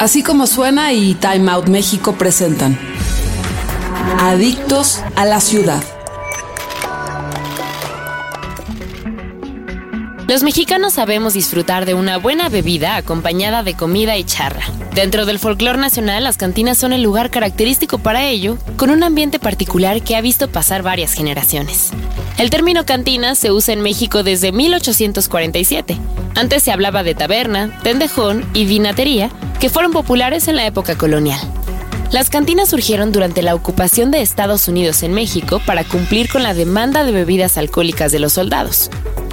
Así como suena y Time Out México presentan Adictos a la ciudad. Los mexicanos sabemos disfrutar de una buena bebida acompañada de comida y charra. Dentro del folclore nacional, las cantinas son el lugar característico para ello, con un ambiente particular que ha visto pasar varias generaciones. El término cantina se usa en México desde 1847. Antes se hablaba de taberna, tendejón y vinatería, que fueron populares en la época colonial. Las cantinas surgieron durante la ocupación de Estados Unidos en México para cumplir con la demanda de bebidas alcohólicas de los soldados.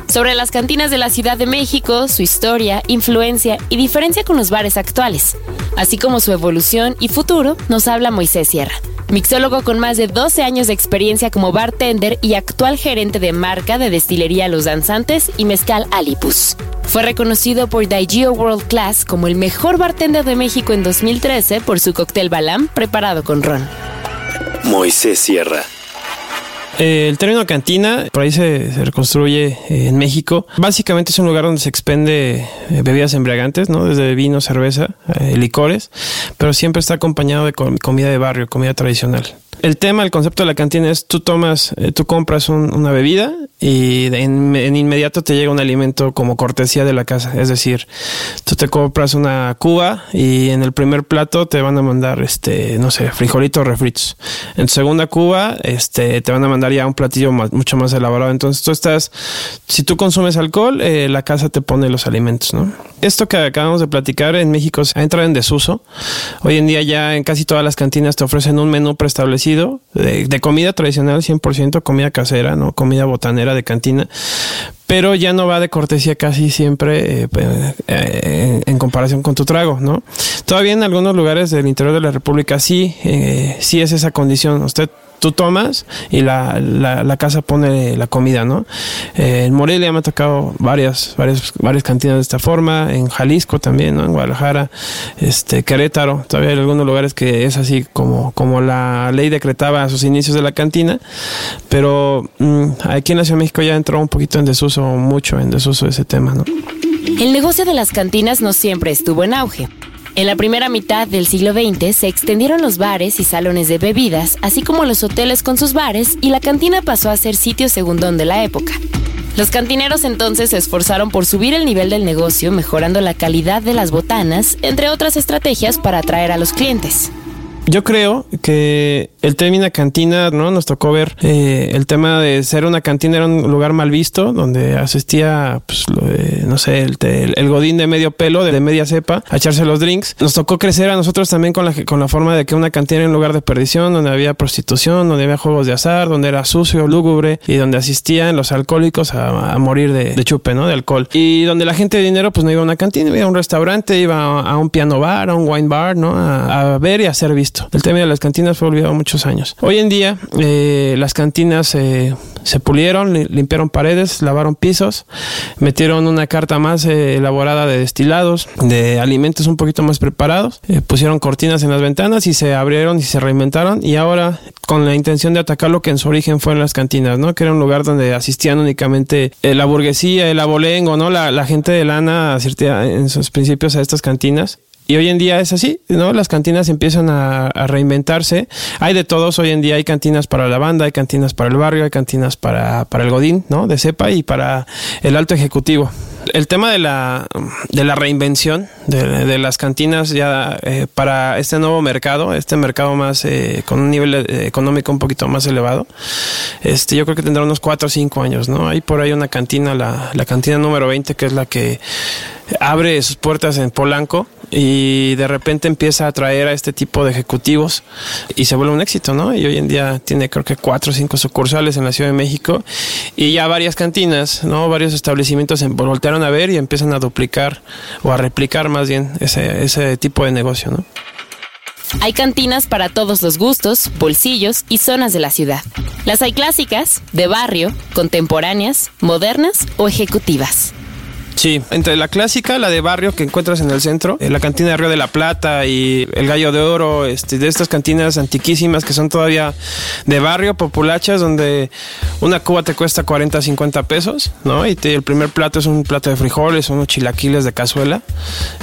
Sobre las cantinas de la Ciudad de México, su historia, influencia y diferencia con los bares actuales, así como su evolución y futuro, nos habla Moisés Sierra, mixólogo con más de 12 años de experiencia como bartender y actual gerente de marca de destilería Los Danzantes y Mezcal Alipus. Fue reconocido por Diageo World Class como el mejor bartender de México en 2013 por su cóctel Balam preparado con ron. Moisés Sierra. Eh, el término cantina, por ahí se, reconstruye eh, en México. Básicamente es un lugar donde se expende eh, bebidas embriagantes, ¿no? Desde vino, cerveza, licores, pero siempre está acompañado de comida de barrio, comida tradicional. El tema, el concepto de la cantina es tú tomas, tú compras una bebida y en, inmediato te llega un alimento como cortesía de la casa. Es decir, tú te compras una cuba y en el primer plato te van a mandar, este, no sé, frijolitos refritos. En segunda cuba, este, te van a mandar ya un platillo mucho más elaborado. Entonces tú estás, si tú consumes alcohol, eh, la casa te pone los alimentos, ¿no? Esto que acabamos de platicar en México ha entrado en desuso. Hoy en día ya en casi todas las cantinas te ofrecen un menú preestablecido de, de comida tradicional 100%, comida casera, ¿no? Comida botanera de cantina, pero ya no va de cortesía casi siempre eh, eh, en comparación con tu trago, ¿no? Todavía en algunos lugares del interior de la República sí, eh, sí es esa condición. Usted tú tomas y la, la, casa pone la comida, ¿no? Eh, en Morelia me ha tocado varias, varias, varias cantinas de esta forma, en Jalisco también, ¿no? En Guadalajara, este, Querétaro, todavía hay algunos lugares que es así como, como la ley decretaba a sus inicios de la cantina, pero mm, aquí en la Ciudad de México ya entró un poquito en desuso, mucho en desuso ese tema, ¿no? El negocio de las cantinas no siempre estuvo en auge. En la primera mitad del siglo XX se extendieron los bares y salones de bebidas, así como los hoteles con sus bares, y la cantina pasó a ser sitio segundón de la época. Los cantineros entonces se esforzaron por subir el nivel del negocio, mejorando la calidad de las botanas, entre otras estrategias para atraer a los clientes yo creo que el término cantina, ¿no? Nos tocó ver eh, el tema de ser una cantina era un lugar mal visto, donde asistía, pues, no sé, el, godín de medio pelo, de media cepa, a echarse los drinks. Nos tocó crecer a nosotros también con la, con la forma de que una cantina era un lugar de perdición, donde había prostitución, donde había juegos de azar, donde era sucio, lúgubre, y donde asistían los alcohólicos a, morir de, chupe, ¿no? De alcohol. Y donde la gente de dinero, pues no iba a una cantina, iba a un restaurante, iba a, un piano bar, a un wine bar, ¿no? A, a ver y a ser visto. El tema de las cantinas fue olvidado muchos años. Hoy en día eh, las cantinas eh, se pulieron, limpiaron paredes, lavaron pisos, metieron una carta más eh, elaborada de destilados, de alimentos un poquito más preparados, pusieron cortinas en las ventanas y se abrieron y se reinventaron y ahora con la intención de atacar lo que en su origen fueron las cantinas, ¿no? Que era un lugar donde asistían únicamente la burguesía, el abolengo, ¿no? La, la gente de lana asistía en sus principios a estas cantinas y hoy en día es así, ¿no? Las cantinas empiezan a, reinventarse. Hay de todos, hoy en día hay cantinas para la banda, hay cantinas para el barrio, hay cantinas para, para el Godín, ¿no? De cepa y para el alto ejecutivo. El tema de la, de la reinvención de, las cantinas ya eh, para este nuevo mercado, este mercado más eh, con un nivel eh, económico un poquito más elevado, este, yo creo que tendrá unos 4 o 5 años, ¿no? Hay por ahí una cantina, la, la cantina número 20, que es la que abre sus puertas en Polanco y de repente empieza a atraer a este tipo de ejecutivos y se vuelve un éxito, ¿no? Y hoy en día tiene creo que cuatro o cinco sucursales en la Ciudad de México y ya varias cantinas, ¿no? Varios establecimientos se voltearon a ver y empiezan a duplicar o a replicar más bien ese, ese tipo de negocio, ¿no? Hay cantinas para todos los gustos, bolsillos y zonas de la ciudad. Las hay clásicas, de barrio, contemporáneas, modernas o ejecutivas. Sí, entre la clásica, la de barrio que encuentras en el centro, eh, la cantina de Río de la Plata y el Gallo de Oro, este, de estas cantinas antiquísimas que son todavía de barrio, populachas, donde una cuba te cuesta 40, 50 pesos, ¿no? Y el primer plato es un plato de frijoles, unos chilaquiles de cazuela.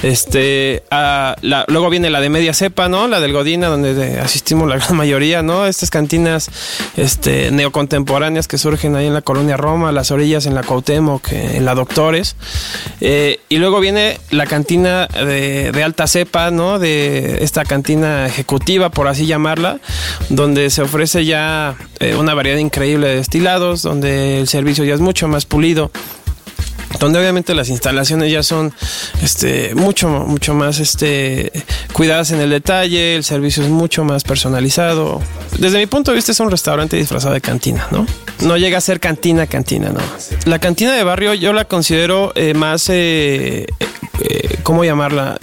Este, ah, la- luego viene la de media cepa, ¿no? La del Godina, donde de- asistimos la gran mayoría, ¿no? Estas cantinas este, neocontemporáneas que surgen ahí en la colonia Roma, las orillas en la Cuauhtémoc, eh, en la Doctores. Eh, y luego viene la cantina de, alta cepa, ¿no? De esta cantina ejecutiva, por así llamarla, donde se ofrece ya eh, una variedad increíble de destilados, donde el servicio ya es mucho más pulido donde obviamente las instalaciones ya son este mucho mucho más este cuidadas en el detalle, el servicio es mucho más personalizado. Desde mi punto de vista es un restaurante disfrazado de cantina, ¿no? No llega a ser cantina cantina, no. La cantina de barrio yo la considero eh, más eh, eh, ¿cómo llamarla?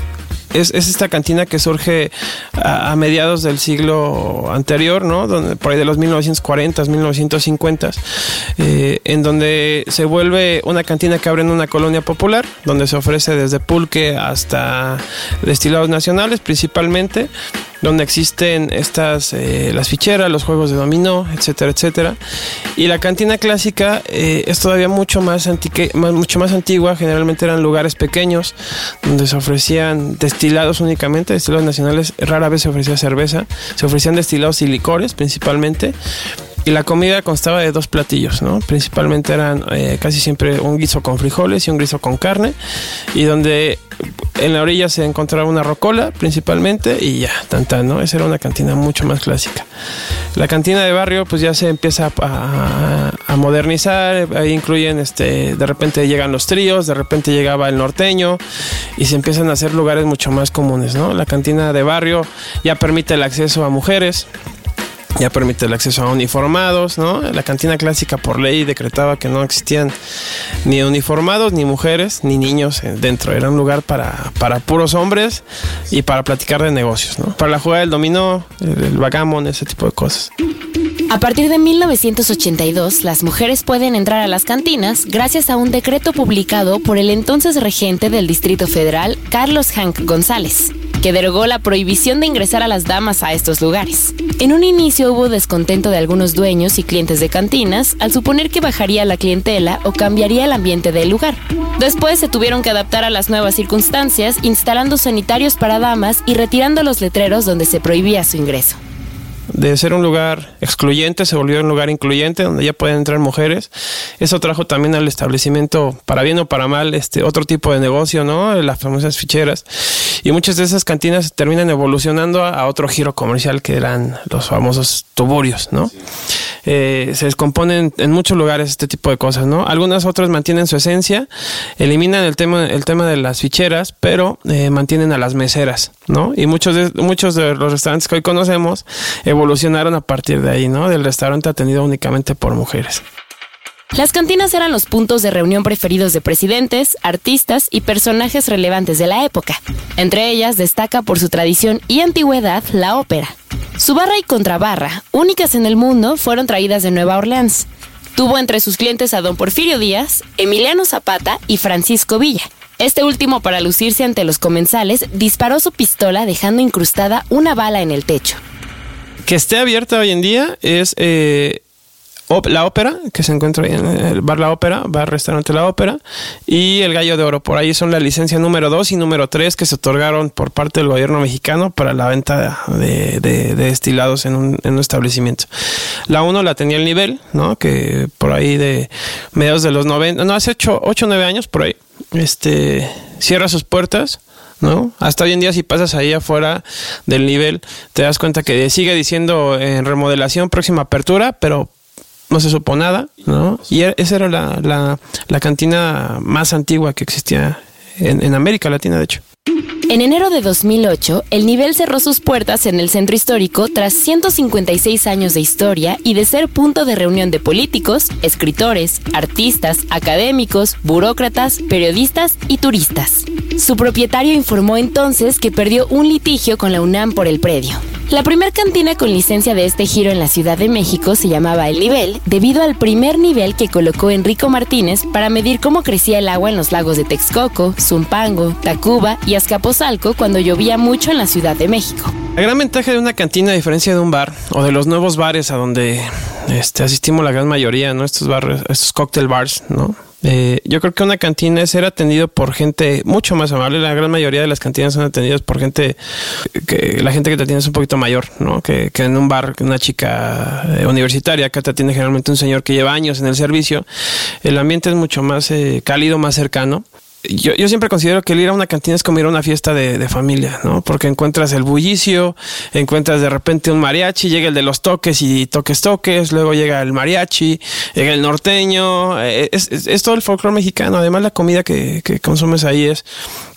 Es, es esta cantina que surge a, mediados del siglo anterior, ¿no? Por ahí de los 1940s, 1950s, eh, en donde se vuelve una cantina que abre en una colonia popular, donde se ofrece desde pulque hasta destilados nacionales principalmente donde existen estas eh, las ficheras, los juegos de dominó, etcétera, etcétera. Y la cantina clásica eh, es todavía antique, mucho más antigua. Generalmente eran lugares pequeños donde se ofrecían destilados únicamente, destilados nacionales. Rara vez se ofrecía cerveza, se ofrecían destilados y licores principalmente. Y la comida constaba de dos platillos, ¿no? Principalmente eran eh, casi siempre un guiso con frijoles y un guiso con carne. Y donde en la orilla se encontraba una rocola principalmente y ya, tan tan, ¿no? Esa era una cantina mucho más clásica. La cantina de barrio pues ya se empieza a modernizar, ahí incluyen, este, de repente llegan los tríos, de repente llegaba el norteño y se empiezan a hacer lugares mucho más comunes, ¿no? La cantina de barrio ya permite el acceso a mujeres, ya permite el acceso a uniformados, ¿no? La cantina clásica por ley decretaba que no existían ni uniformados, ni mujeres, ni niños dentro. Era un lugar para, para puros hombres y para platicar de negocios, ¿no? Para la jugada del dominó, el, el ese tipo de cosas. A partir de 1982, las mujeres pueden entrar a las cantinas gracias a un decreto publicado por el entonces regente del Distrito Federal, Carlos Hank González, que derogó la prohibición de ingresar a las damas a estos lugares. En un inicio hubo descontento de algunos dueños y clientes de cantinas al suponer que bajaría la clientela o cambiaría el ambiente del lugar. Después se tuvieron que adaptar a las nuevas circunstancias, instalando sanitarios para damas y retirando los letreros donde se prohibía su ingreso de ser un lugar excluyente se volvió un lugar incluyente donde ya pueden entrar mujeres. Eso trajo también al establecimiento, para bien o para mal, este otro tipo de negocio, ¿no? Las famosas ficheras. Y muchas de esas cantinas terminan evolucionando a, a otro giro comercial que eran los famosos tuburios, ¿no? Sí. Eh, se descomponen en muchos lugares este tipo de cosas, ¿no? Algunas otras mantienen su esencia, eliminan el tema, el tema de las ficheras, pero eh, mantienen a las meseras, ¿no? Y muchos de, muchos de los restaurantes que hoy conocemos evolucionaron a partir de ahí, ¿no? Del restaurante atendido únicamente por mujeres. Las cantinas eran los puntos de reunión preferidos de presidentes, artistas y personajes relevantes de la época. Entre ellas destaca por su tradición y antigüedad la ópera. Su barra y contrabarra, únicas en el mundo, fueron traídas de Nueva Orleans. Tuvo entre sus clientes a don Porfirio Díaz, Emiliano Zapata y Francisco Villa. Este último, para lucirse ante los comensales, disparó su pistola dejando incrustada una bala en el techo. Que esté abierta hoy en día es eh, la ópera, que se encuentra ahí en el bar La Ópera, bar restaurante La Ópera, y el Gallo de Oro. Por ahí son la licencia número 2 y número 3 que se otorgaron por parte del gobierno mexicano para la venta de, de, de destilados en un, en un, establecimiento. La 1 la tenía el nivel, ¿no? Que por ahí de mediados de los 90, no, hace 8 o 9 años por ahí, este, cierra sus puertas. ¿No? Hasta hoy en día si pasas ahí afuera del nivel te das cuenta que sigue diciendo en remodelación próxima apertura, pero no se supo nada, ¿no? Y esa era la, la, la cantina más antigua que existía en, en, América Latina, de hecho. En enero de 2008, el nivel cerró sus puertas en el centro histórico tras 156 años de historia y de ser punto de reunión de políticos, escritores, artistas, académicos, burócratas, periodistas y turistas. Su propietario informó entonces que perdió un litigio con la UNAM por el predio. La primer cantina con licencia de este giro en la Ciudad de México se llamaba El Nivel, debido al primer nivel que colocó Enrico Martínez para medir cómo crecía el agua en los lagos de Texcoco, Zumpango, Tacuba y Azcapotzalco cuando llovía mucho en la Ciudad de México. La gran ventaja de una cantina, a diferencia de un bar o de los nuevos bares a donde este, asistimos la gran mayoría, ¿no? Estos barrios, estos cocktail bars, ¿no? Eh, yo creo que una cantina es ser atendido por gente mucho más amable. La gran mayoría de las cantinas son atendidas por gente que la gente que te atiende es un poquito mayor, ¿no? Que, en un bar, una chica eh, universitaria, que te atiende generalmente un señor que lleva años en el servicio. El ambiente es mucho más eh, cálido, más cercano yo, yo, siempre considero que el ir a una cantina es como ir a una fiesta de, de, familia, ¿no? Porque encuentras el bullicio, encuentras de repente un mariachi, llega el de los toques y toques toques, luego llega el mariachi, llega el norteño, eh, es, es, todo el folclore mexicano. Además, la comida que, que, consumes ahí es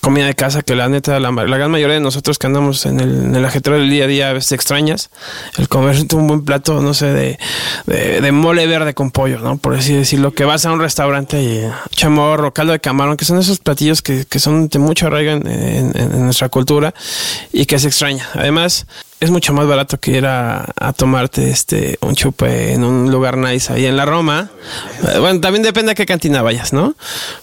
comida de casa que la neta, la, la gran mayoría de nosotros que andamos en el, en el ajetreo del día a día a veces extrañas. El comer un buen plato, no sé, de, de, mole verde con pollo, ¿no? Por así decirlo, que vas a un restaurante y chamorro, caldo de camarón, que son esos platillos que, que son de mucho arraigo en, en, en, nuestra cultura y que se extraña. Además, es mucho más barato que ir a, a, tomarte este un chupe en un lugar nice ahí en la Roma. Bueno, también depende a qué cantina vayas, ¿no?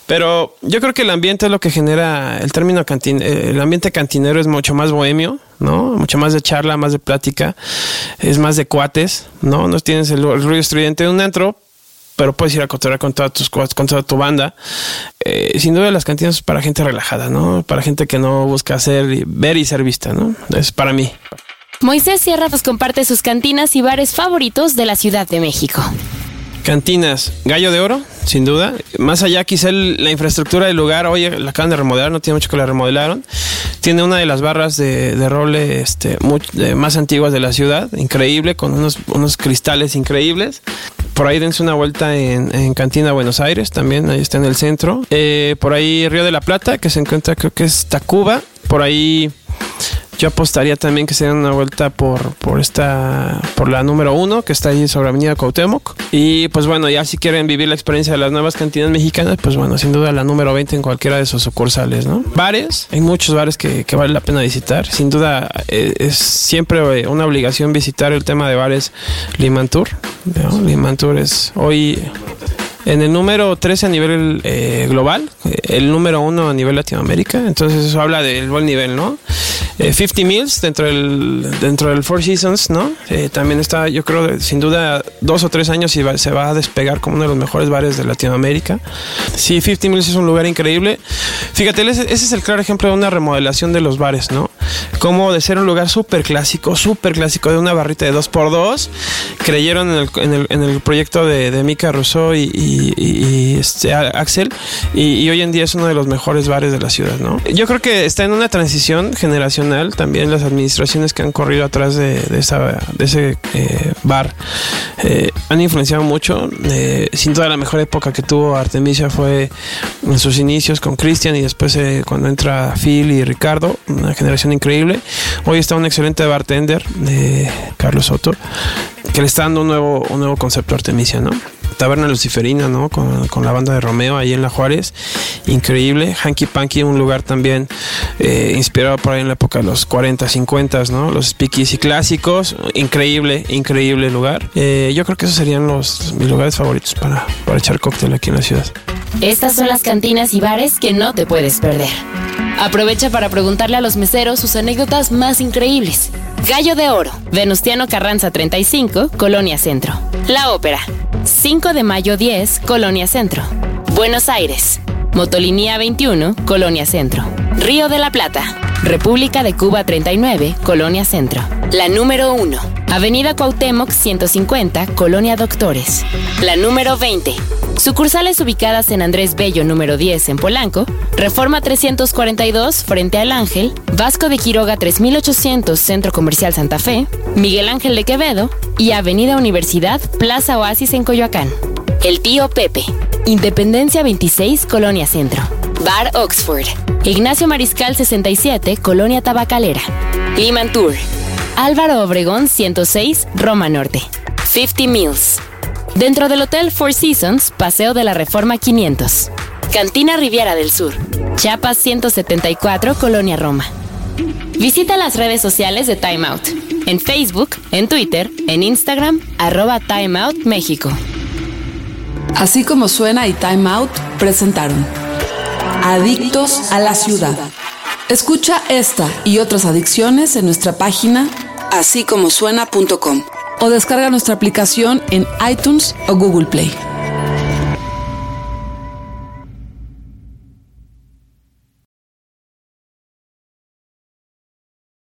Pero yo creo que el ambiente es lo que genera el término cantin, el ambiente cantinero es mucho más bohemio, ¿no? Mucho más de charla, más de plática, es más de cuates, ¿no? No tienes el, ruido estridente de un antro, pero puedes ir a cotorrear con tus con toda tu banda. Eh, sin duda las cantinas es para gente relajada, ¿no? Para gente que no busca hacer, ver y ser vista, ¿no? Es para mí. Moisés Sierra nos comparte sus cantinas y bares favoritos de la Ciudad de México. Cantinas, Gallo de Oro, sin duda. Más allá, quizá el, la infraestructura del lugar, oye, la acaban de remodelar, no tiene mucho que la remodelaron. Tiene una de las barras de, roble este, más antiguas de la ciudad, increíble, con unos, unos cristales increíbles. Por ahí dense una vuelta en, en, Cantina Buenos Aires, también ahí está en el centro. Eh, por ahí Río de la Plata, que se encuentra, creo que es Tacuba. Por ahí yo apostaría también que se den una vuelta por, por esta, por la número uno, que está ahí sobre Avenida Cuauhtémoc. Y pues bueno, ya si quieren vivir la experiencia de las nuevas cantinas mexicanas, pues bueno, sin duda la número 20 en cualquiera de sus sucursales, ¿no? Bares, hay muchos bares que, que vale la pena visitar. Sin duda eh, es siempre una obligación visitar el tema de bares Limantur. Limantur es hoy en el número 13 a nivel eh, global, el número 1 a nivel Latinoamérica. Entonces eso habla del buen nivel, ¿no? Eh, 50 Mills dentro del, dentro del Four Seasons, ¿no? Eh, también está, yo creo, sin duda, dos o tres años y va, se va a despegar como uno de los mejores bares de Latinoamérica. Sí, 50 Mills es un lugar increíble. Fíjate, ese, ese es el claro ejemplo de una remodelación de los bares, ¿no? Como de ser un lugar súper clásico, súper clásico, de una barrita de 2x2, creyeron en el, en el, en el proyecto de, de Mika Rousseau y, y, y este, Axel, y, y hoy en día es uno de los mejores bares de la ciudad, ¿no? Yo creo que está en una transición generacional también las administraciones que han corrido atrás de, ese eh, bar eh, han influenciado mucho. Eh, sin duda la mejor época que tuvo Artemisia fue en sus inicios con Cristian y después cuando entra Phil y Ricardo, una generación increíble. Hoy está un excelente bartender de Carlos Soto que le está dando un nuevo, un nuevo concepto a Artemisia, ¿no? Taberna Luciferina, ¿no? Con, con, la banda de Romeo ahí en La Juárez. Increíble. Hanky Panky, un lugar también eh, inspirado por ahí en la época de los 40, 50, ¿no? Los speakeasy clásicos. Increíble, increíble lugar. Eh, yo creo que esos serían los mis lugares favoritos para, para echar cóctel aquí en la ciudad. Estas son las cantinas y bares que no te puedes perder. Aprovecha para preguntarle a los meseros sus anécdotas más increíbles. Gallo de Oro, Venustiano Carranza 35, Colonia Centro. La Ópera, 5 de mayo 10, Colonia Centro. Buenos Aires, Motolinía 21, Colonia Centro. Río de la Plata, República de Cuba 39, Colonia Centro. La número 1, Avenida Cuauhtémoc 150, Colonia Doctores. La número 20, Sucursales ubicadas en Andrés Bello número 10 en Polanco, Reforma 342 frente al Ángel, Vasco de Quiroga 3800 Centro Comercial Santa Fe, Miguel Ángel de Quevedo y Avenida Universidad Plaza Oasis en Coyoacán. El tío Pepe, Independencia 26 Colonia Centro. Bar Oxford, Ignacio Mariscal 67 Colonia Tabacalera. Liman Tour, Álvaro Obregón 106 Roma Norte. 50 Mills. Dentro del Hotel Four Seasons, Paseo de la Reforma 500. Cantina Riviera del Sur. Chiapas 174, Colonia Roma. Visita las redes sociales de Time Out. En Facebook, en Twitter, en Instagram, arroba Time. Así como suena y Time Out presentaron Adictos a la Ciudad. Escucha esta y otras adicciones en nuestra página así como suena.com o descarga nuestra aplicación en iTunes o Google Play.